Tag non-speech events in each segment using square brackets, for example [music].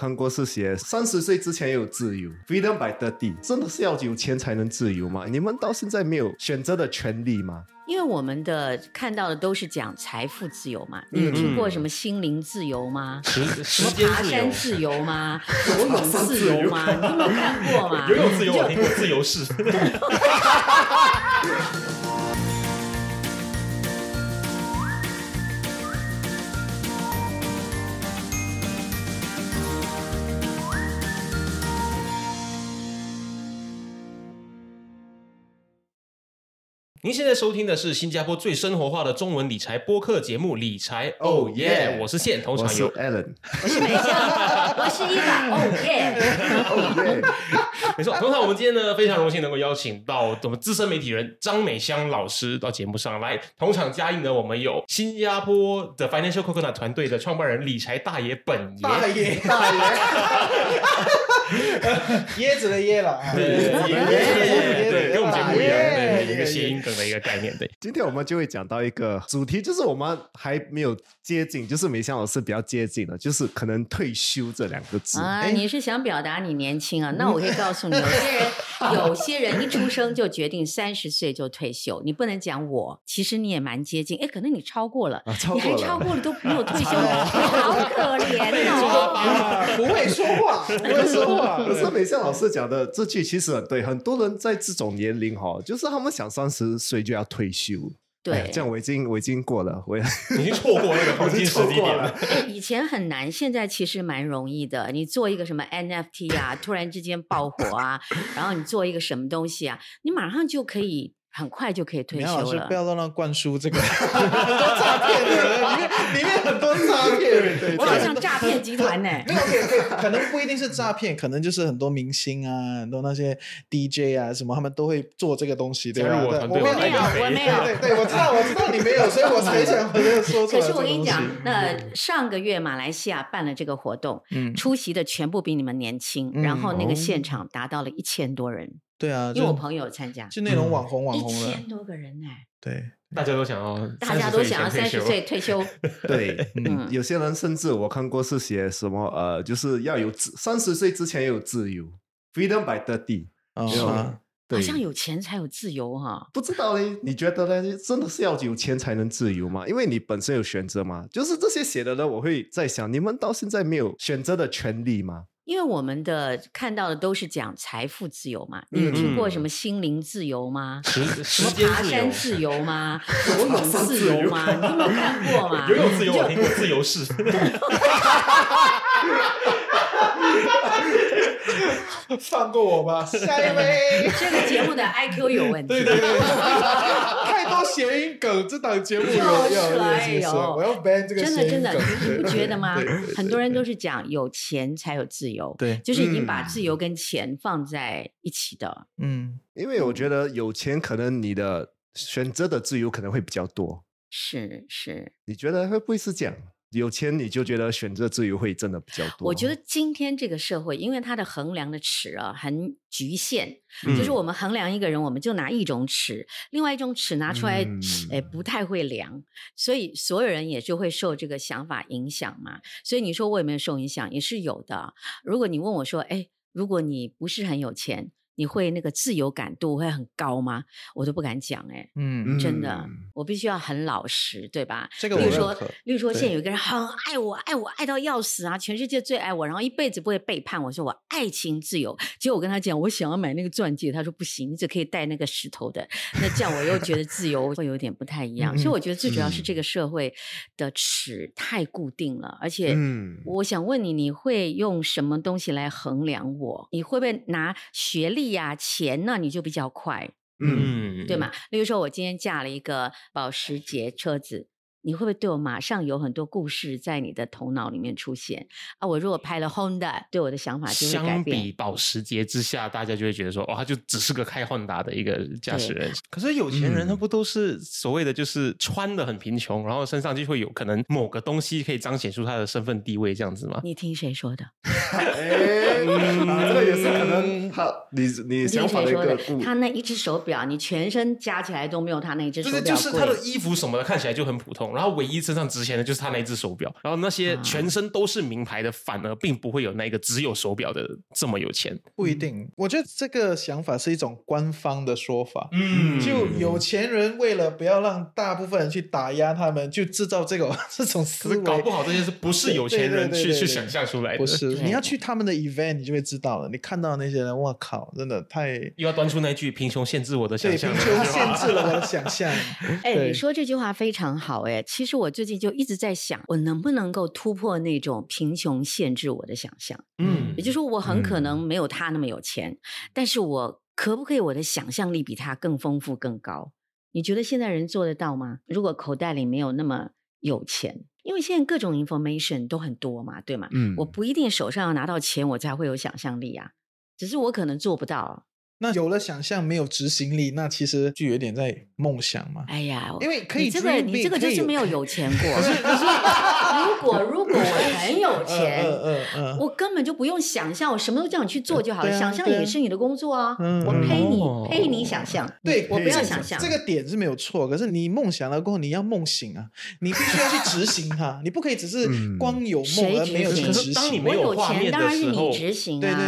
看过是写三十岁之前有自由，freedom by thirty，真的是要有钱才能自由吗？你们到现在没有选择的权利吗？因为我们的看到的都是讲财富自由嘛，你有听过什么心灵自由吗？时什时么爬间自由，山自由 [laughs] 吗？游泳自由吗？你有没有看过嘛？游泳自由就我听过，自由式。[laughs] 您现在收听的是新加坡最生活化的中文理财播客节目《理财哦 Oh 耶 yeah》，我是线，通我是常有 Alan，我是美香，我是伊娃，哦耶！哦耶，没错，通常我们今天呢非常荣幸能够邀请到我们资深媒体人张美香老师到节目上来。同场加映呢，我们有新加坡的 Financial Coconut 团队的创办人理财大爷本爷，爷，大爷，[laughs] [laughs] 椰子的椰了啊，对对对对对，跟我们节目不一样，对，一个谐音梗的一个概念，对。[laughs] 今天我们就会讲到一个主题，就是我们还没有接近，就是美香老师比较接近的，就是可能退休这两个字。啊，哎你是想表达你年轻啊？那我可以告诉你，有些人有些人一出生就决定三十岁就退休，[laughs] 你不能讲我，其实你也蛮接近，哎，可能你超过了，你还超过了都没有退休，好可怜哦。啊不会说话，不会说话，可是美香老师讲的这句其实很对，很多人在这种年龄哈，就是他们想三十岁就要退休。对，这样我已经我已经过了，我也 [laughs] 已经错过那个黄金时机点了。哎以前很难，现在其实蛮容易的。你做一个什么 NFT 啊，突然之间爆火啊，然后你做一个什么东西啊，你马上就可以很快就可以退休了。师不。要让他灌输这个很 [laughs] 多诈骗的，里面里面很多诈骗，我好像诈骗集团呢、[laughs] 没有，可能不一定是诈骗，可能就是很多明星啊，很多那些 DJ 啊什么，他们都会做这个东西，对吧？我没有，我没有。对对对，我知道，我知道你没有，所以我才想把这个说出来。可是我跟你讲那上个月马来西亚办了这个活动，嗯，出席的全部比你们年轻，嗯。然后那个哦。现场达到了一千多人，对啊，就因为我朋友参加，就那种网红网一红了千，多个人呢、对，大家都想要，大家都想要三十岁退休，[laughs] 对，有些人甚至我看过是写什么呃，就是要有自三十岁之前有自由，freedom by thirty，啊好，像有钱才有自由哈、不知道嘞？你觉得呢？真的是要有钱才能自由吗？因为你本身有选择嘛。就是这些写的人，我会在想，你们到现在没有选择的权利吗？因为我们的看到的都是讲财富自由嘛，你有听过什么心灵自由吗？时什么爬山自由吗？[laughs] 游泳自由吗？你有没有看过 [laughs] 吗？游泳自由我听过，自由式。[laughs] [laughs] 放过我吧，下一位。这个节目的 IQ 有问题。对对对，[laughs] 太多谐音梗，这档节目有就是要要哎呦，我要 ban 这个真的真的。你不觉得吗？很多人都是讲有钱才有自由，对就是已经把嗯自由跟钱放在一起的。嗯，因为我觉得有钱，可能你的选择的自由可能会比较多。是是，你觉得会不会是这样？有钱你就觉得选择自由会真的比较多？我觉得今天这个社会，因为它的衡量的尺啊很局限，嗯就是我们衡量一个人，我们就拿一种尺，另外一种尺拿出来，嗯哎、不太会量，所以所有人也就会受这个想法影响嘛。所以你说我有没有受影响，也是有的。如果你问我说，哎，如果你不是很有钱，你会那个自由感度会很高吗？我都不敢讲、哎。嗯，真的嗯，我必须要很老实，对吧？这个例如说我认可，例如说，现在有一个人很爱我，爱我爱到要死啊，全世界最爱我，然后一辈子不会背叛我，说我爱情自由。结果我跟他讲，我想要买那个钻戒，他说不行，你只可以戴那个石头的。那这样我又觉得自由会有点不太一样，所以我觉得最主要是这个社会的尺太固定了，而且。嗯，我想问你，你会用什么东西来衡量我？你会不会拿学历呀、钱呢？你就比较快。嗯，嗯，对嘛？？例如说，我今天驾了一个保时捷车子，你会不会对我马上有很多故事在你的头脑里面出现啊？我如果拍了 Honda，对我的想法就会改相比。保时捷之下，大家就会觉得说，哦，他就只是个开 Honda 的一个驾驶人。可是有钱人嗯他不都是所谓的就是穿的很贫穷，然后身上就会有可能某个东西可以彰显出他的身份地位这样子吗？你听谁说的？哎，啊这个也是可能他你你你想法的一听谁说的？个他那一只手表，你全身加起来都没有他那一只手就是表贵。就是他的衣服什么的看起来就很普通，懂，然后唯一身上值钱的就是他那一只手表，然后那些啊全身都是名牌的，反而并不会有那个只有手表的这么有钱。不一定，我觉得这个想法是一种官方的说法。嗯就有钱人为了不要让大部分人去打压他们，就制造这个 [laughs] 这种思维。搞不好这些是不是有钱人去去想象出来的？不是，你要去他们的 event，你就会知道了。你看到那些人，我靠，真的太又要端出那句“贫穷限制我的想对，象”贫穷限制了我的想象。[laughs] 哎，你说这句话非常好哎。其实我最近就一直在想，我能不能够突破那种贫穷限制我的想象？嗯也就是说，我很可能嗯没有他那么有钱，但是我可不可以我的想象力比他更丰富、更高？你觉得现在人做得到吗？如果口袋里没有那么有钱，因为现在各种 information 都很多嘛，对吗？嗯我不一定手上要拿到钱，我才会有想象力啊。只是我可能做不到。那有了想象，没有执行力，那其实就有点在梦想嘛。哎呀，因为可以这个你这个就是没有有钱过。可是可是，如果 [laughs] 如果我很有钱，嗯嗯嗯我根本就不用想象，我什么都叫你去做就好了。想象也是你的工作啊，嗯我陪你哦陪你想象，对，我不要想象这个点是没有错。可是你梦想了过后，你要梦醒啊，你必须要去执行它，你不可以只是嗯光有梦谁而没有执行去执行当你。没有我有钱画面的当然是你时候执行对对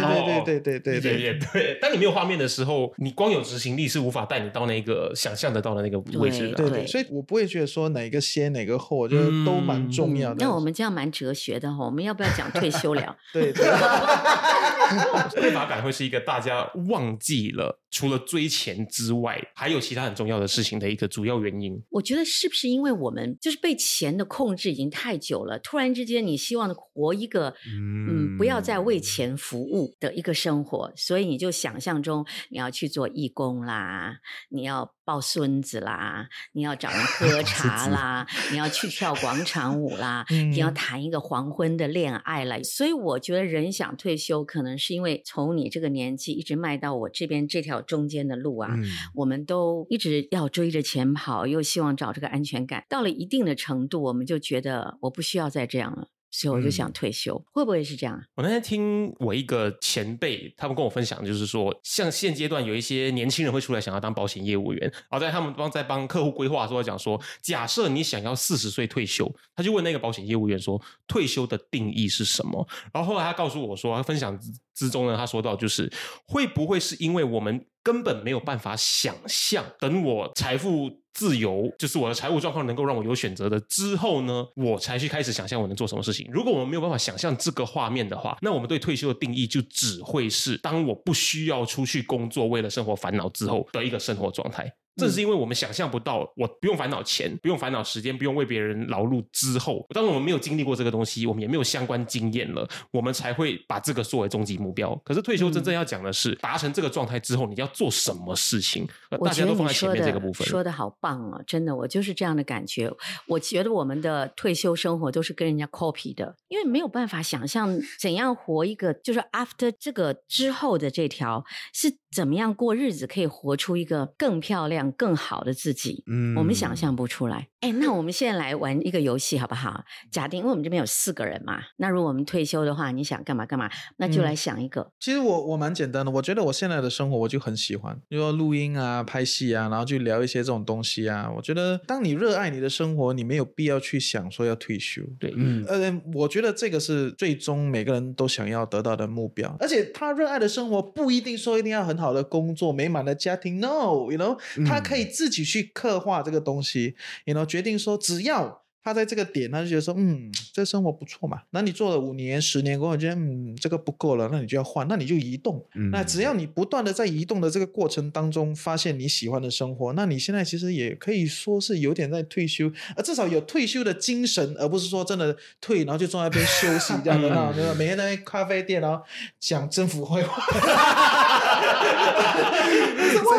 对对对对对对。当你没有画面的时候，你光有执行力是无法带你到那个想象得到的那个位置的。对对所以我不会觉得说哪个先哪个后，我觉得都蛮重要的。嗯那我们这样蛮哲学的哈，我们要不要讲退休了？对对匮乏感会是一个大家忘记了 [laughs] 除了追钱之外，还有其他很重要的事情的一个主要原因。我觉得是不是因为我们就是被钱的控制已经太久了，突然之间你希望活一个嗯不要再为钱服务的一个生活，所以你就想象中你要去做义工啦，你要抱孙子啦，你要找人 [laughs] 喝茶啦，你要去跳广场舞啦，[laughs] 你要嗯谈一个黄昏的恋爱啦。所以我觉得人想退休，可能是因为从你这个年纪一直迈到我这边这条中间的路啊，嗯我们都一直要追着钱跑，又希望找这个安全感。到了一定的程度，我们就觉得我不需要再这样了，所以我就想退休。会不会是这样啊？我那天听我一个前辈，他们跟我分享，就是说，像现阶段有一些年轻人会出来想要当保险业务员，然后在他们帮在帮客户规划的时候讲说，假设你想要四十岁退休，他就问那个保险业务员说，退休的定义是什么？然后后来他告诉我说，他分享之之中呢，他说到就是会不会是因为我们根本没有办法想象，等我财富自由，就是我的财务状况能够让我有选择的之后呢，我才去开始想象我能做什么事情。如果我们没有办法想象这个画面的话，那我们对退休的定义就只会是当我不需要出去工作，为了生活烦恼之后的一个生活状态。正是因为我们想象不到，我不用烦恼钱，不用烦恼时间，不用为别人劳碌之后，当我们没有经历过这个东西，我们也没有相关经验了，我们才会把这个作为终极目标。可是退休真正要讲的是，达成这个状态之后，你要做什么事情？大家都放在前面这个部分。说的好棒哦，真的，我就是这样的感觉。我觉得我们的退休生活都是跟人家 copy 的，因为没有办法想象怎样活一个，就是 after 这个之后的这条是怎么样过日子，可以活出一个更漂亮、更好的自己。嗯我们想象不出来。哎，那我们现在来玩一个游戏好不好？假定因为我们这边有四个人嘛，那如果我们退休的话，你想干嘛干嘛，那就嗯来想一个。其实我我蛮简单的，我觉得我现在的生活我就很喜欢，比如说录音啊、拍戏啊，然后去聊一些这种东西啊。我觉得当你热爱你的生活，你没有必要去想说要退休。对，嗯呃，我觉得这个是最终每个人都想要得到的目标，而且他热爱的生活不一定说一定要很好的工作、美满的家庭，no，you know，他可以自己去刻画这个东西，you know，决定说只要。他在这个点，他就觉得说，嗯，这生活不错嘛。那你做了五年、十年过后，觉得嗯，这个不够了，那你就要换，那你就移动。嗯那只要你不断的在移动的这个过程当中，发现你喜欢的生活，那你现在其实也可以说是有点在退休，呃，至少有退休的精神，而不是说真的退，然后就坐在那边休息这样的那？每天在那边咖啡店，然后讲政府坏话。[laughs]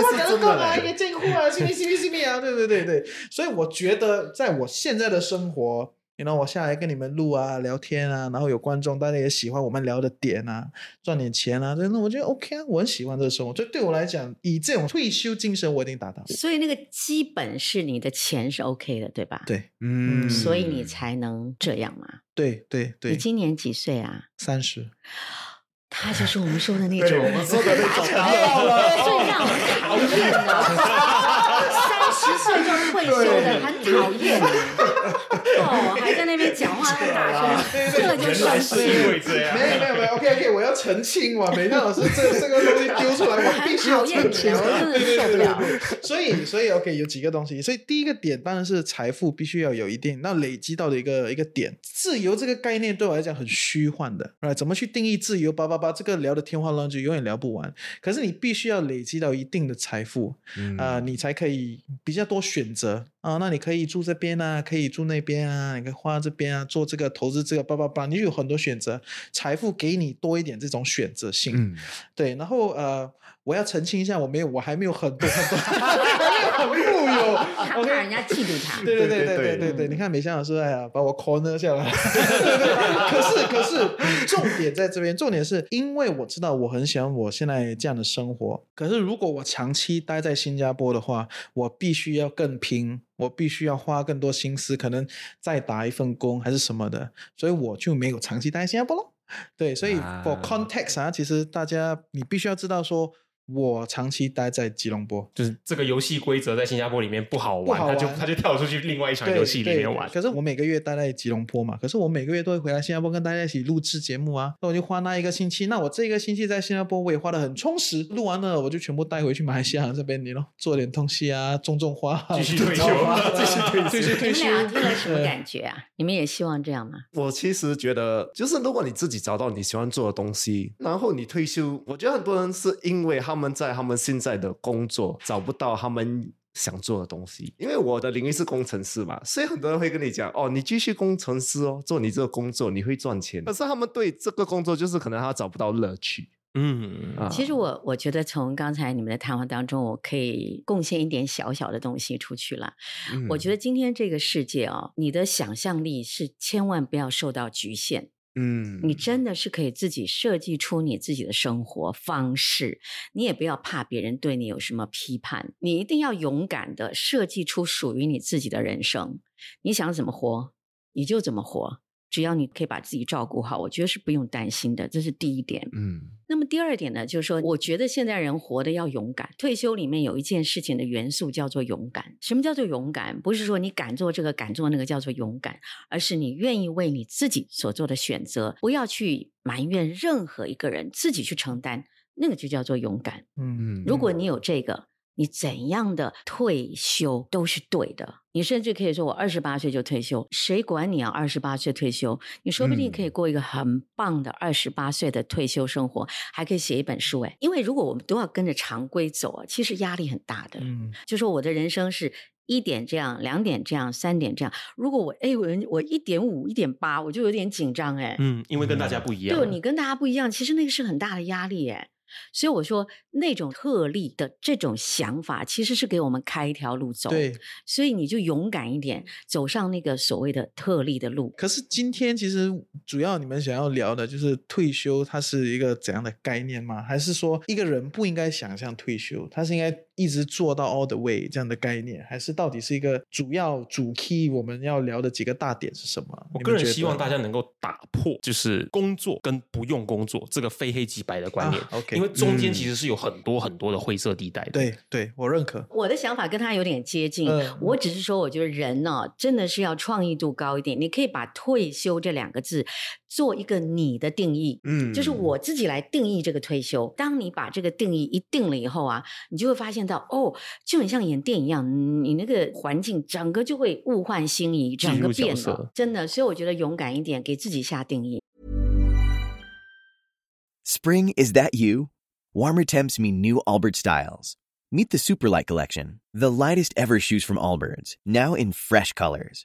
哇，我讲的干嘛？一个进户啊，信不信不信不啊？对对对对，所以我觉得在我现在的生活。然后我下来跟你们录啊、聊天啊，然后有观众，大家也喜欢我们聊的点啊，赚点钱啊，真的我觉得 OK 啊，我很喜欢这个生活。所以对我来讲，以这种退休精神，我一定达到。所以那个基本是你的钱是 OK 的，对吧？。对嗯所以你才能这样嘛？对对对你对，今年几岁啊？三十，他就是我们说的那对种，我们说的那种最让人讨厌的，[laughs] 三十岁就退休的，很讨厌。哦，还在那边讲话那么大声，这个就原来是是因为这样。没有没有没有，OK OK，我要澄清嘛，美娜老师这这个东西丢出来，我必须要讨厌你的，澄清。[laughs] 我真的是受不了。所以，所以 OK，有几个东西。所以第一个点当然是财富必须要有一定，那累积到的一个一个点。自由这个概念对我来讲很虚幻的，啊，怎么去定义自由？叭叭叭，这个聊的天花乱坠，永远聊不完。可是你必须要累积到一定的财富，嗯啊、你才可以比较多选择啊。那你可以住这边啊，可以住那边啊，你可以花这边啊，做这个投资这个叭叭叭，你就有很多选择。财富给你多一点这种选择性，嗯，对。然后呃，我要澄清一下，我没有，我还没有很多很多。[laughs] 怕人家嫉妒他。[laughs] 对对对对对对对，你看美香老师哎呀，把我 corner 下来。[laughs] 可是可是，重点在这边，重点是因为我知道我很喜欢我现在这样的生活。可是如果我长期待在新加坡的话，我必须要更拼。我必须要花更多心思，可能再打一份工还是什么的，所以我就没有长期待在新加坡咯。对，所以 for context 啊，其实大家你必须要知道，说我长期待在吉隆坡，就是这个游戏规则在新加坡里面不好玩，好玩他就他就跳出去另外一场游戏里面玩。可是我每个月待在吉隆坡嘛，可是我每个月都会回来新加坡跟大家一起录制节目啊。那我就花那一个星期，那我这个星期在新加坡我也花的很充实。录完了我就全部带回去马来西亚这边，你咯，做点东西啊，种种花啊，继续退休 [laughs] 继续退继续你们退休。俩听了什么感觉啊？[laughs] 你们也希望这样吗？我其实觉得，就是如果你自己找到你喜欢做的东西，然后你退休，我觉得很多人是因为他们在他们现在的工作找不到他们想做的东西。因为我的领域是工程师嘛，所以很多人会跟你讲，哦，你继续工程师哦，做你这个工作你会赚钱。可是他们对这个工作就是可能他找不到乐趣嗯，啊。其实我我觉得从刚才你们的谈话当中，我可以贡献一点小小的东西出去了。嗯我觉得今天这个世界啊、你的想象力是千万不要受到局限。嗯，你真的是可以自己设计出你自己的生活方式，你也不要怕别人对你有什么批判，你一定要勇敢的设计出属于你自己的人生。你想怎么活，你就怎么活，只要你可以把自己照顾好，我觉得是不用担心的，这是第一点。嗯那么第二点呢，就是说，我觉得现在人活得要勇敢。退休里面有一件事情的元素叫做勇敢。什么叫做勇敢？不是说你敢做这个敢做那个叫做勇敢，而是你愿意为你自己所做的选择，不要去埋怨任何一个人，自己去承担，那个就叫做勇敢。嗯，嗯，如果你有这个，你怎样的退休都是对的。你甚至可以说，我二十八岁就退休，谁管你啊？二十八岁退休，你说不定可以过一个很棒的二十八岁的退休生活，还可以写一本书哎。因为如果我们都要跟着常规走啊，其实压力很大的。嗯就说我的人生是一点这样，两点这样，三点这样。如果我哎我我一点五、一点八，我就有点紧张哎。嗯，因为跟大家不一样。对你跟大家不一样，其实那个是很大的压力耶。所以我说，那种特例的这种想法，其实是给我们开一条路走。，对。所以你就勇敢一点，走上那个所谓的特例的路。可是今天其实主要你们想要聊的就是退休，它是一个怎样的概念吗？还是说一个人不应该想象退休，他是应该一直做到 all the way 这样的概念？还是到底是一个主要主 key 我们要聊的几个大点是什么？我个人希望大家能够打破就是工作跟不用工作这个非黑即白的观念啊，OK 因为中间嗯其实是有很多很多的灰色地带的。对对，我认可。我的想法跟他有点接近，嗯我只是说，我觉得人呢、真的是要创意度高一点。你可以把“退休”这两个字做一个你的定义，嗯就是我自己来定义这个退休。当你把这个定义一定了以后啊，你就会发现到，哦，就很像演电影一样，你那个环境整个就会物换星移，整个变了，真的。所以我觉得勇敢一点，给自己下定义。Spring, is that you? Warmer temps mean new Allbirds styles. Meet the Superlight Collection, the lightest ever shoes from Allbirds, now in fresh colors.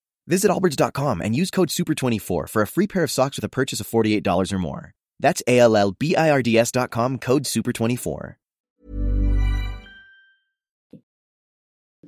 Visit allbirds.com and use code SUPER24 for a free pair of socks with a purchase of $48 or more. That's A L L B I R D S.com code SUPER24. [laughs]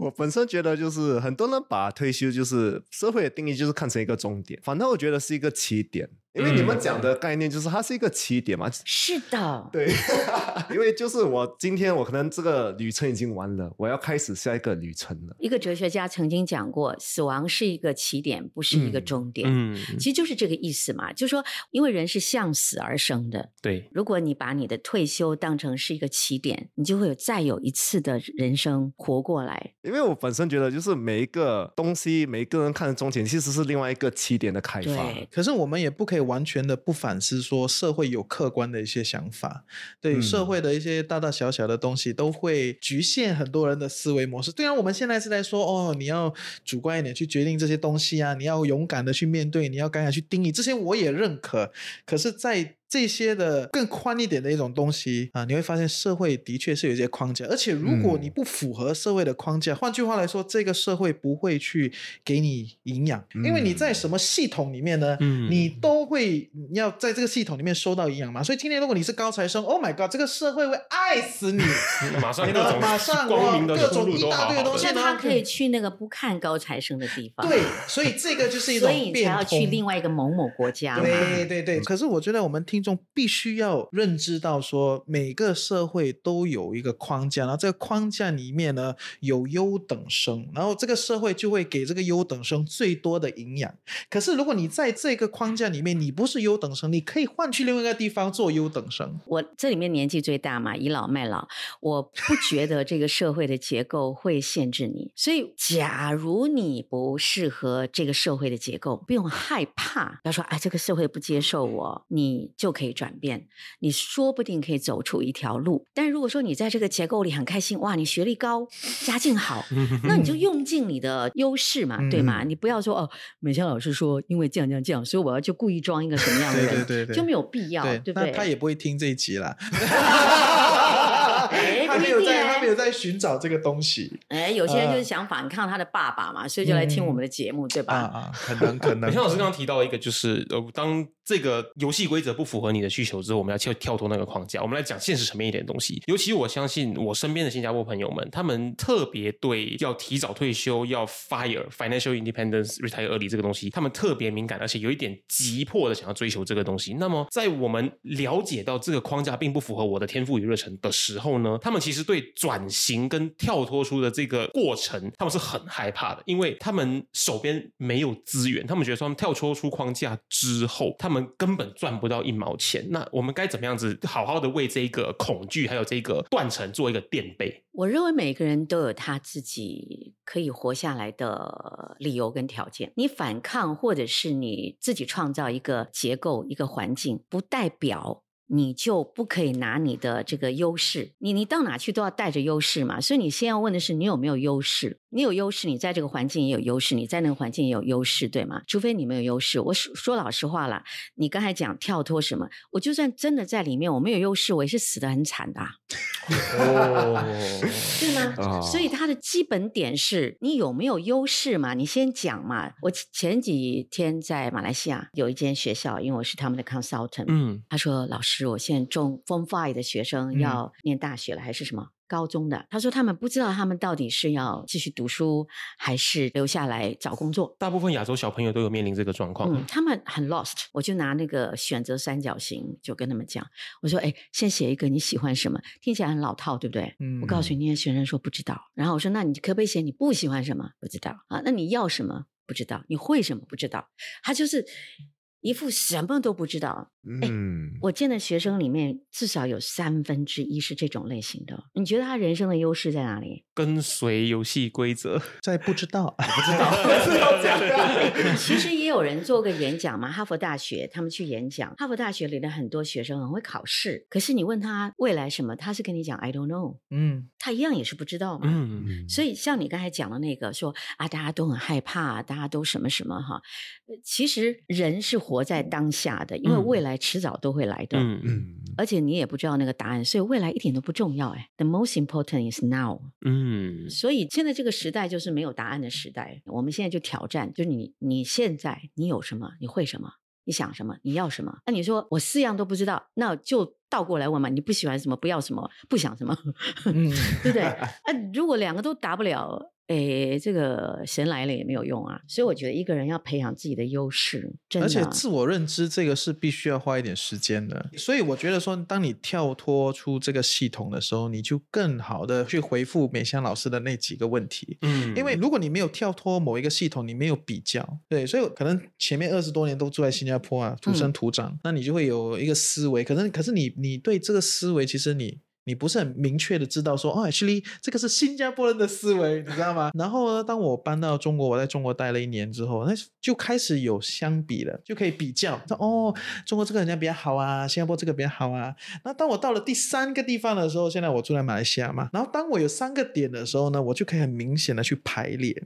我本身觉得就是很多人把退休就是社会的定义就是看成一个终点，反正我觉得是一个起点， 因为你们讲的概念就是它是一个起点嘛。是的，对，[laughs] 因为就是我今天我可能这个旅程已经完了，我要开始下一个旅程了。一个哲学家曾经讲过，死亡是一个起点，不是一个嗯终点。嗯，其实就是这个意思嘛，就是说因为人是向死而生的，对，如果你把你的退休当成是一个起点，你就会有再有一次的人生活过来。因为我本身觉得就是每一个东西，每一个人看的终点其实是另外一个起点的开发。可是我们也不可以完全的不反思，说社会有客观的一些想法，对、嗯社会的一些大大小小的东西都会局限很多人的思维模式。虽然我们现在是在说，哦，你要主观一点去决定这些东西啊，你要勇敢的去面对，你要敢敢去定义，这些我也认可。可是，在这些的更宽一点的一种东西啊，你会发现社会的确是有一些框架，而且如果你嗯不符合社会的框架，换句话来说，这个社会不会去给你营养，因为你在什么系统里面呢，嗯你都会要在这个系统里面收到营养嘛。所以今天如果你是高材生，Oh my god，这个社会会爱死你，[laughs] 马上马上光明的各种出路都一大堆的东西那他可以去那个不看高材生的地方，对，所以这个就是一种 [laughs] 所以你才要去另外一个某某国家。对对对，可是我觉得我们听众必须要认知到，说每个社会都有一个框架，然后这个框架里面呢有优等生，然后这个社会就会给这个优等生最多的营养。可是如果你在这个框架里面，你不是优等生，你可以换去另外一个地方做优等生。我这里面年纪最大嘛，倚老卖老，我不觉得这个社会的结构会限制你。所以，假如你不适合这个社会的结构，不用害怕，不要说哎，这个社会不接受我，你就可以转变，你说不定可以走出一条路。但如果说你在这个结构里很开心，哇，你学历高，家境好，[laughs] 那你就用尽你的优势嘛，对吗？你不要说哦，美香老师说因为这样这样这样，所以我要就故意装一个什么样的人，对对对对就没有必要，对，对不对？他也不会听这一集啦。[laughs] 哎他没有在，他没有在寻找这个东西哎，有些人就是呃想反抗他的爸爸嘛，所以就来听我们的节目，对吧？啊啊，可能可能美。[laughs] 香老师刚刚提到一个，就是呃，当这个游戏规则不符合你的需求之后，我们要跳跳脱那个框架，我们来讲现实层面一点的东西。尤其我相信我身边的新加坡朋友们，他们特别对要提早退休、要 fire financial independence retire early 这个东西，他们特别敏感，而且有一点急迫的想要追求这个东西。那么，在我们了解到这个框架并不符合我的天赋与热忱的时候呢，呢他们其实对转型跟跳脱出的这个过程，他们是很害怕的，因为他们手边没有资源，他们觉得说他们跳脱出框架之后，他们根本赚不到一毛钱。那我们该怎么样子好好的为这个恐惧还有这个断层做一个垫背？我认为每个人都有他自己可以活下来的理由跟条件。你反抗，或者是你自己创造一个结构、一个环境，不代表。你就不可以拿你的这个优势，你你到哪去都要带着优势嘛。所以你先要问的是你有没有优势？你有优势，你在这个环境也有优势，你在那个环境也有优势，对吗？除非你没有优势。我说说老实话啦，你刚才讲跳脱什么，我就算真的在里面，我没有优势，我也是死的很惨的、[laughs] 啊。哦，对吗？啊所以它的基本点是你有没有优势嘛？你先讲嘛。我前前几天在马来西亚有一间学校，因为我是他们的 consultant，、嗯他说：“老师，我现在中 Form Five 的学生嗯要念大学了，还是什么？”高中的，他说他们不知道他们到底是要继续读书，还是留下来找工作。大部分亚洲小朋友都有面临这个状况。嗯，他们很 lost。我就拿那个选择三角形，就跟他们讲，我说：“哎，先写一个你喜欢什么，听起来很老套，对不对？”嗯我告诉你，那些学生说不知道。然后我说：“那你可不可以写你不喜欢什么？不知道啊？那你要什么？不知道。你会什么？不知道。”他就是一副什么都不知道。嗯，我见的学生里面，至少有三分之一是这种类型的。你觉得他人生的优势在哪里？跟随游戏规则，在不知道，不知道是 [laughs] 要讲 [laughs] 其实也有人做个演讲嘛，哈佛大学他们去演讲，哈佛大学里的很多学生很会考试，可是你问他未来什么，他是跟你讲 I don't know，嗯他一样也是不知道嘛。嗯，嗯所以像你刚才讲的那个说啊，大家都很害怕，大家都什么什么哈，呃其实人是活在当下的，因为嗯未来迟早都会来的。嗯嗯嗯而且你也不知道那个答案，所以未来一点都不重要哎。The most important is now。嗯所以现在这个时代就是没有答案的时代。我们现在就挑战，就是你你现在你有什么，你会什么，你想什么，你要什么。那你说我四样都不知道，那就倒过来问嘛，你不喜欢什么，不要什么，不想什么，[laughs] 嗯，对不对？那 [laughs] 如果两个都答不了，诶，这个神来了也没有用啊。所以我觉得一个人要培养自己的优势，真的。而且自我认知这个是必须要花一点时间的。所以我觉得说，当你跳脱出这个系统的时候，你就更好的去回复美香老师的那几个问题。嗯因为如果你没有跳脱某一个系统，你没有比较，对，所以可能前面二十多年都住在新加坡啊，土生土长，那你就会有一个思维。可能可是你你对这个思维，其实你。你不是很明确的知道说，哦，actually 这个是新加坡人的思维，你知道吗？[laughs] 然后呢，当我搬到中国，我在中国待了一年之后，那就开始有相比了，就可以比较，说哦，中国这个人家比较好啊，新加坡这个比较好啊。那当我到了第三个地方的时候，现在我住在马来西亚嘛，然后当我有三个点的时候呢，我就可以很明显的去排列。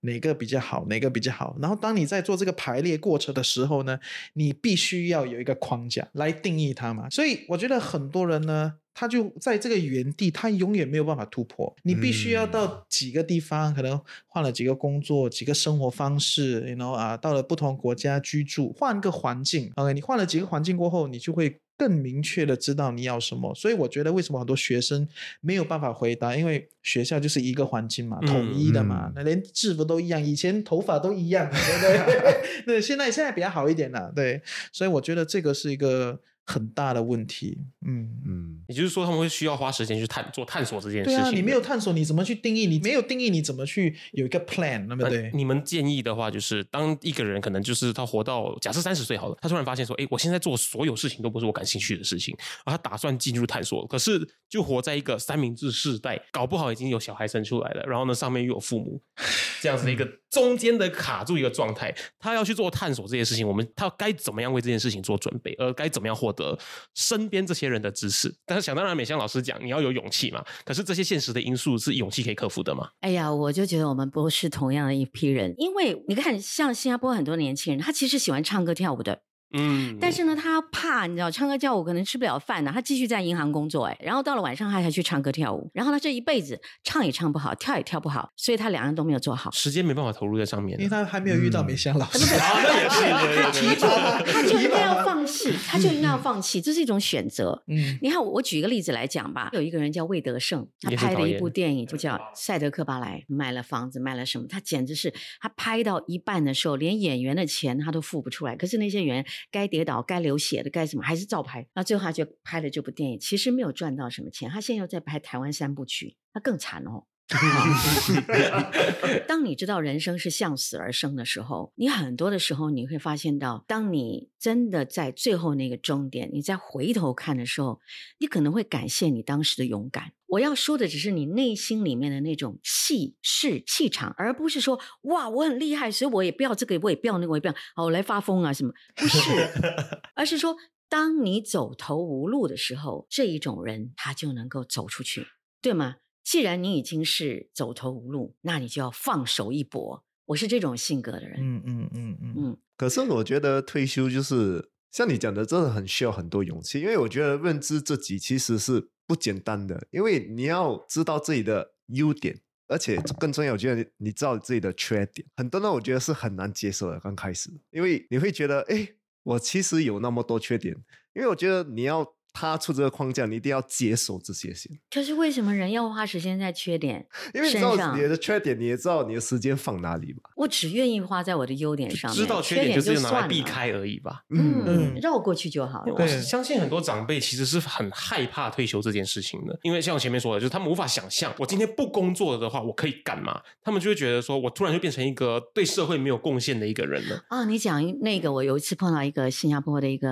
哪个比较好，哪个比较好？然后当你在做这个排列过程的时候呢，你必须要有一个框架来定义它嘛。所以我觉得很多人呢，他就在这个原地，他永远没有办法突破。你必须要到几个地方，可能换了几个工作、几个生活方式，然后啊，到了不同国家居住，换个环境。OK，你换了几个环境过后，你就会。更明确的知道你要什么，所以我觉得为什么很多学生没有办法回答，因为学校就是一个环境嘛，统一的嘛，那连制服都一样，以前头发都一样，对不对？[laughs] 对，现在现在比较好一点了，对，所以我觉得这个是一个很大的问题，嗯嗯，也就是说，他们会需要花时间去探做探索这件事情。对啊，你没有探索，你怎么去定义？你没有定义，你怎么去有一个 plan，对不对？你们建议的话，就是当一个人可能就是他活到假设三十岁好了，他突然发现说，哎，我现在做所有事情都不是我感兴趣的事情，而他打算进入探索，可是就活在一个三明治世代，搞不好已经有小孩生出来了，然后呢，上面又有父母，[laughs] 这样子的一个中间的卡住一个状态，他要去做探索这件事情，我们他该怎么样为这件事情做准备，而该怎么样获得身边这些人的支持？但是想当然，美香老师讲，你要有勇气嘛。可是这些现实的因素是勇气可以克服的吗？哎呀，我就觉得我们不是同样的一批人，因为你看，像新加坡很多年轻人，他其实喜欢唱歌跳舞的，嗯，但是呢，他怕你知道，唱歌跳舞可能吃不了饭呢，他继续在银行工作，哎，然后到了晚上他才去唱歌跳舞，然后他这一辈子唱也唱不好，跳也跳不好，所以他两样都没有做好。时间没办法投入在上面因为，他还没有遇到梅香老师，啊，那也是，对对对对 [laughs] 他就应该要放弃，他就应该要放弃，这是一种选择。嗯。你看，我举一个例子来讲吧，有一个人叫魏德胜，他拍了一部电影，就叫《赛德克巴莱》，卖了房子，卖了什么，他简直是他拍到一半的时候，连演员的钱他都付不出来。可是那些演员该跌倒、该流血的、该什么，还是照拍。那最后他就拍了这部电影，其实没有赚到什么钱。他现在又在拍台湾三部曲，那更惨哦。[laughs] 当你知道人生是向死而生的时候，你很多的时候你会发现到，当你真的在最后那个终点，你再回头看的时候，你可能会感谢你当时的勇敢。我要说的只是你内心里面的那种气势、气场，而不是说哇我很厉害，所以我也不要这个，我也不要那个，我也不要，好我来发疯啊什么？不是，[laughs] 而是说，当你走投无路的时候，这一种人他就能够走出去，对吗？既然你已经是走投无路，那你就要放手一搏。我是这种性格的人，嗯嗯嗯嗯嗯，可是我觉得退休就是像你讲的，真的很需要很多勇气，因为我觉得认知自己其实是不简单的，因为你要知道自己的优点，而且更重要，我觉得你知道自己的缺点，很多人我觉得是很难接受的。刚开始，因为你会觉得，哎，我其实有那么多缺点，因为我觉得你要踏出这个框架，你一定要接受这些先，可是为什么人要花时间在缺点 [laughs] 因为你知道你？的缺点，你也知道你的时间放哪里嘛。我只愿意花在我的优点上面，知道缺缺点就是拿来，避开而已吧。嗯，嗯绕过去就好了。我相信很多长辈其实是很害怕退休这件事情的，因为像我前面说的，就是他们无法想象，我今天不工作了的话，我可以干嘛？他们就会觉得说，我突然就变成一个对社会没有贡献的一个人了。啊，你讲那个，我有一次碰到一个新加坡的一个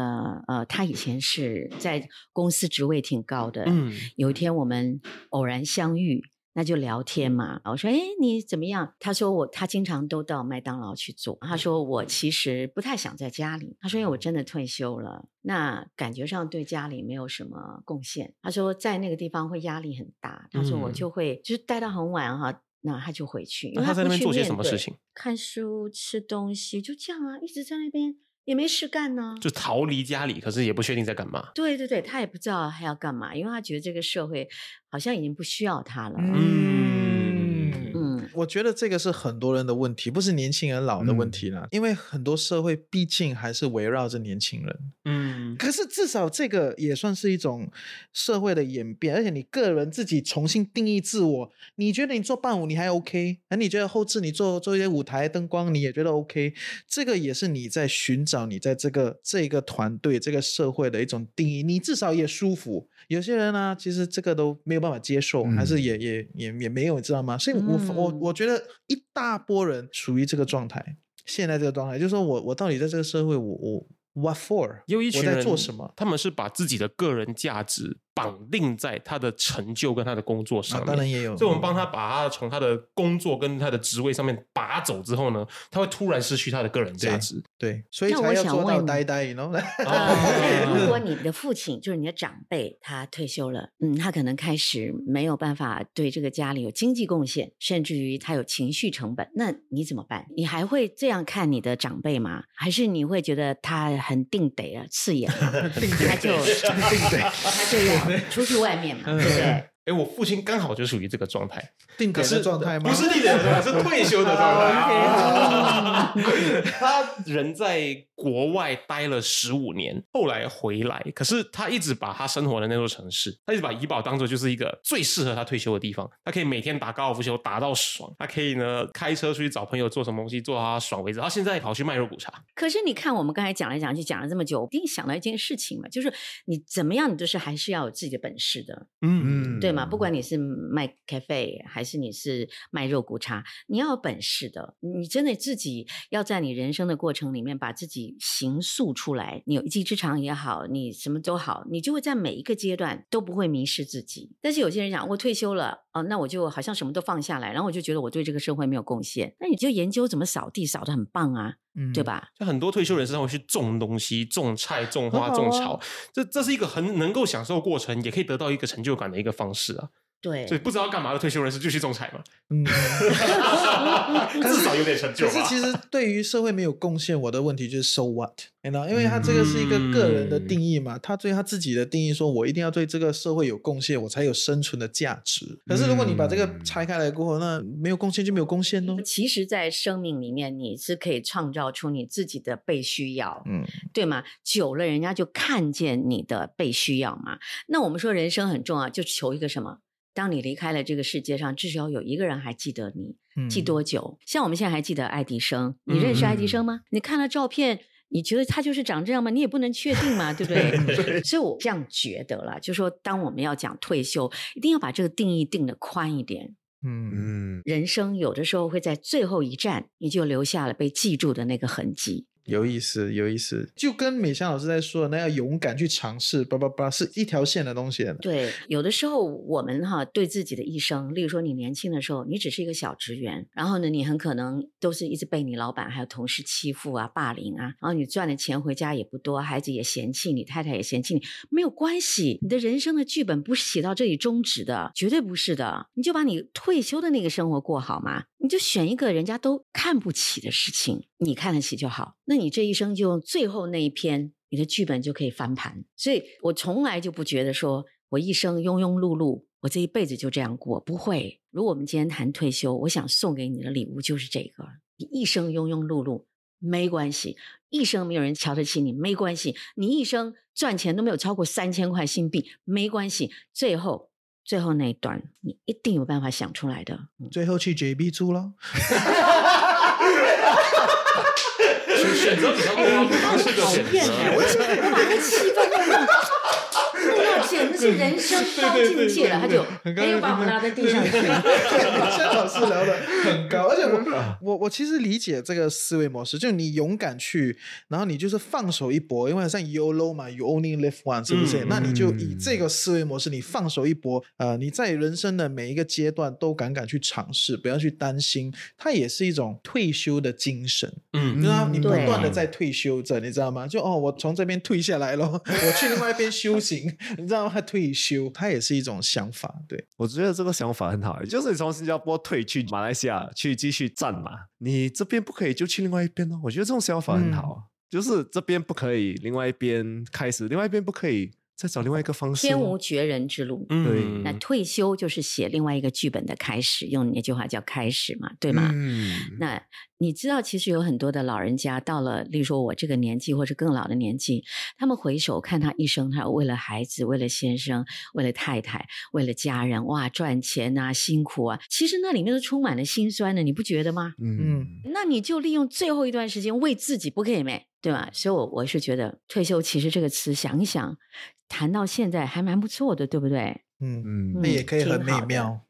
呃，他以前是在公司职位挺高的，嗯，有一天我们偶然相遇，那就聊天嘛。我说：“哎，你怎么样？”他说我：“他经常都到麦当劳去做。”他说：“我其实不太想在家里。”他说：“因为我真的退休了，那感觉上对家里没有什么贡献。”他说：“在那个地方会压力很大。”他说：“我嗯就会就是待到很晚哈。”那他就回去，因为那他在不去那边做什么事情？看书、吃东西，就这样啊，一直在那边也没事干呢。就逃离家里，可是也不确定在干嘛。对对对，他也不知道还要干嘛，因为他觉得这个社会好像已经不需要他了。嗯嗯我觉得这个是很多人的问题，不是年轻人老的问题啦。因为很多社会毕竟还是围绕着年轻人。嗯，可是至少这个也算是一种社会的演变，而且你个人自己重新定义自我。你觉得你做伴舞你还 OK，而你觉得后置你做做一些舞台灯光你也觉得 OK，这个也是你在寻找你在这个这个团队这个社会的一种定义，你至少也舒服。有些人呢，其实这个都没有办法接受，还是也也也也没有，你知道吗？所以我我嗯我觉得一大波人属于这个状态，现在这个状态，就是说我我到底在这个社会，我我 what for？我在有一群人做什么？他们是把自己的个人价值绑定在他的成就跟他的工作上啊，面。当然也有，所以，我们帮他把他从他的工作跟他的职位上面拔走之后呢，他会突然失去他的个人价值。对，所以那我才要做到想问呆呆，如果你的父亲就是你的长辈，他退休了，嗯，他可能开始没有办法对这个家里有经济贡献，甚至于他有情绪成本，那你怎么办？你还会这样看你的长辈吗？[laughs] 还是你会觉得他很定得啊，刺眼 [laughs] 啊，他就 [laughs] 他就要出去外面嘛，对不对？哎，我父亲刚好就属于这个状态，定格的状态吗？不是定点的状态，是退休的状啊态。[laughs] [laughs] 他人在国外待了十五年，后来回来，可是他一直把他生活的那座城市，他一直把怡保当做就是一个最适合他退休的地方。他可以每天打高尔夫球打到爽，他可以呢开车出去找朋友做什么东西做到他爽为止。他现在跑去卖肉骨茶，可是你看，我们刚才讲来讲去讲了这么久，我一定想到一件事情嘛，就是你怎么样，你都是还是要有自己的本事的。嗯嗯，对吗？不管你是卖咖啡还是你是卖肉骨茶，你要有本事的。你真的自己要在你人生的过程里面把自己形塑出来。你有一技之长也好，你什么都好，你就会在每一个阶段都不会迷失自己。但是有些人讲，我退休了哦，那我就好像什么都放下来，然后我就觉得我对这个社会没有贡献。那你就研究怎么扫地，扫得很棒啊，嗯对？吧？就很多退休人士他会去种东西、种菜、种花、种草，这这是一个很能够享受过程，也可以得到一个成就感的一个方式啊。对所以不知道干嘛的退休人士就去仲裁嘛，嗯，[laughs] 至少有点成就吧。可是其实对于社会没有贡献，我的问题就是 so what，你知道，因为他这个是一个个人的定义嘛，他对他自己的定义说，我一定要对这个社会有贡献，我才有生存的价值。可是如果你把这个拆开来过后，那没有贡献就没有贡献哦。其实，在生命里面，你是可以创造出你自己的被需要。嗯，对吗？久了，人家就看见你的被需要嘛。那我们说人生很重要，就求一个什么？当你离开了这个世界上，至少有一个人还记得你，嗯记多久？像我们现在还记得爱迪生，你认识爱迪生吗？你看了照片。你觉得他就是长这样吗？你也不能确定嘛，对不对？所以我这样觉得了，就说当我们要讲退休，一定要把这个定义定得宽一点。嗯嗯，人生有的时候会在最后一站，你就留下了被记住的那个痕迹。有意思，有意思，就跟美香老师在说的那样，勇敢去尝试，叭叭叭，是一条线的东西。对，有的时候我们哈对自己的一生，例如说你年轻的时候，你只是一个小职员，然后呢，你很可能都是一直被你老板还有同事欺负啊、霸凌啊，然后你赚的钱回家也不多，孩子也嫌弃你，太太也嫌弃你，没有关系，你的人生的剧本不是写到这里终止的，绝对不是的，你就把你退休的那个生活过好嘛，你就选一个人家都看不起的事情，你看得起就好，那你这一生就用最后那一篇。你的剧本就可以翻盘。所以我从来就不觉得说我一生庸庸碌碌，我这一辈子就这样过，不会。如果我们今天谈退休，我想送给你的礼物就是这个：你一生庸庸碌碌没关系，一生没有人瞧得起你没关系，你一生赚钱都没有超过三千块新币没关系，最后。最后那一段，你一定有办法想出来的。嗯最后去 JB 住了。选 [laughs] 选择比较多，不是个选讨厌哎！我择。这我把那气氛弄到，弄到简直是人生高境界了。他就哎又把我拉在地上去。香老师聊的很高，而且我我我其实理解这个思维模式，就你勇敢去，然后你就是放手一搏，因为像 YOLO 嘛，You only live one，是不是？那你就以这个思维模式，你放手一搏，呃，你在人生的每一个阶段都敢敢去尝试，不要去担心，它也是一种退休的精神。嗯你知道，你不断的在退休着，你知道吗？就哦，我从这边退下来了，我去另外一边修行，你知道吗？退休，他也是一种想法，对。我觉得这个想法很好，就是你从新加坡退去马来西亚去继续战嘛，你这边不可以就去另外一边哦。我觉得这种想法很好，就是这边不可以，另外一边开始，另外一边不可以，再找另外一个方式。天无绝人之路。嗯，那退休就是写另外一个剧本的开始，用那句话叫开始嘛，对吗？嗯，那你知道，其实有很多的老人家到了，例如说我这个年纪或者更老的年纪，他们回首看他一生，他为了孩子，为了先生，为了太太，为了家人，哇，赚钱啊，辛苦啊，其实那里面都充满了辛酸的，你不觉得吗？嗯那你就利用最后一段时间为自己，不可以没？对吧？所以我，我是觉得退休其实这个词想一想，谈到现在还蛮不错的，对不对？嗯，嗯那也可以很美妙。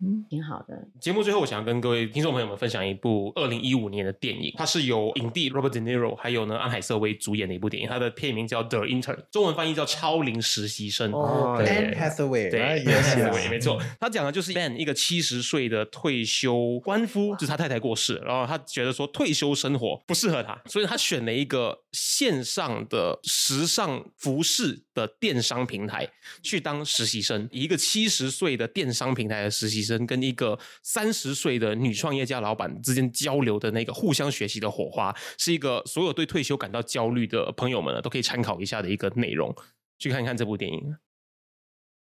对，挺好的。节目最后，我想要跟各位听众朋友们分享一部二零一五年的电影，它是由影帝 Robert De Niro 还有呢安海瑟薇主演的一部电影，它的片名叫《The Intern》，中文翻译叫《超龄实习生》。哦对，Anne Hathaway，对 Hathaway，没错。他讲的就是 Ben 一个七十岁的退休官夫，就是他太太过世，然后他觉得说退休生活不适合他，所以他选了一个线上的时尚服饰的电商平台去当实习生。一个七十岁的电商平台的实习生跟一个三十岁的女创业家老板之间交流的那个互相学习的火花，是一个所有对退休感到焦虑的朋友们呢都可以参考一下的一个内容。去看看这部电影。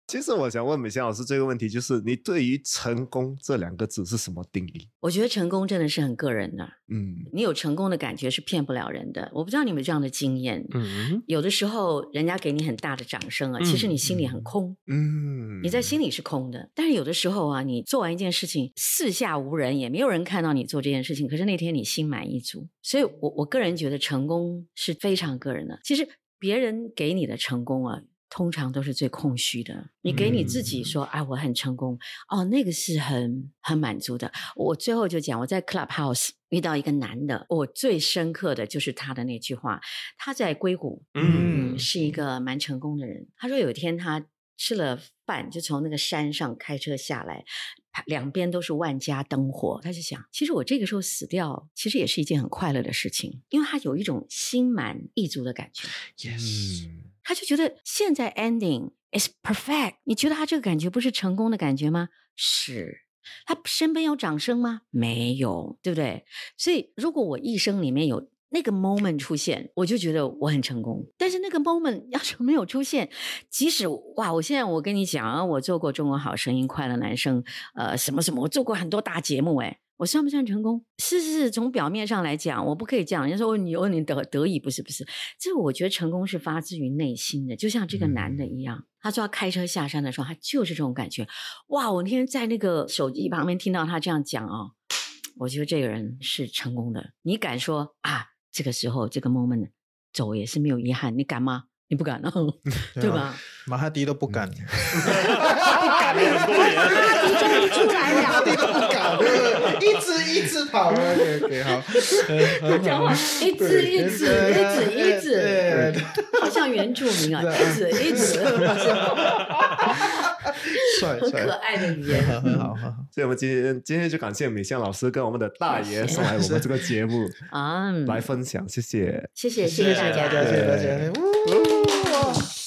其实我想问美香老师这个问题，就是你对于成功这两个字是什么定义？我觉得成功真的是很个人的，嗯你有成功的感觉是骗不了人的。我不知道你有没有这样的经验，嗯，有的时候人家给你很大的掌声啊，其实你心里很空。嗯，你在心里是空的，但是有的时候啊，你做完一件事情，四下无人，也没有人看到你做这件事情，可是那天你心满意足。所以我我个人觉得成功是非常个人的。其实别人给你的成功啊，通常都是最空虚的。你给你自己说，哎，我很成功，哦，那个是很很满足的。我最后就讲，我在 Clubhouse 遇到一个男的，我最深刻的就是他的那句话，他在硅谷，嗯嗯，是一个蛮成功的人。他说有一天他吃了饭，就从那个山上开车下来，两边都是万家灯火。他就想，其实我这个时候死掉，其实也是一件很快乐的事情，因为他有一种心满意足的感觉。Yes，他就觉得现在 ending is perfect。你觉得他这个感觉不是成功的感觉吗？是。他身边有掌声吗？没有，对不对？所以，如果我一生里面有那个 moment 出现，我就觉得我很成功。但是那个 moment 要是没有出现，即使哇，我现在我跟你讲啊，我做过《中国好声音》《快乐男声》呃什么什么，我做过很多大节目，哎，我算不算成功？是是是，从表面上来讲，我不可以这样。人家说哦你有你得得意，不是不是，这我觉得成功是发自于内心的，就像这个男的一样。他说他开车下山的时候，他就是这种感觉。哇！我那天在那个手机旁边听到他这样讲哦，我觉得这个人是成功的。你敢说啊？这个时候这个 moment 走也是没有遗憾，你敢吗？你不敢 [laughs] 啊，对吧？马哈迪都不敢，干了很多年。终于出来了，都不敢，一直一直跑。[laughs] OK OK，好，他讲话一直一直一直一直，对好像原住民啊，一直一直，[laughs] 帅很可，爱的语言。[laughs] 很好很好。所以我们今天今天就感谢美香老师跟我们的大爷送来我们这个节目啊，[laughs] 来分享，谢谢。谢谢谢谢大家，大家，谢谢大家。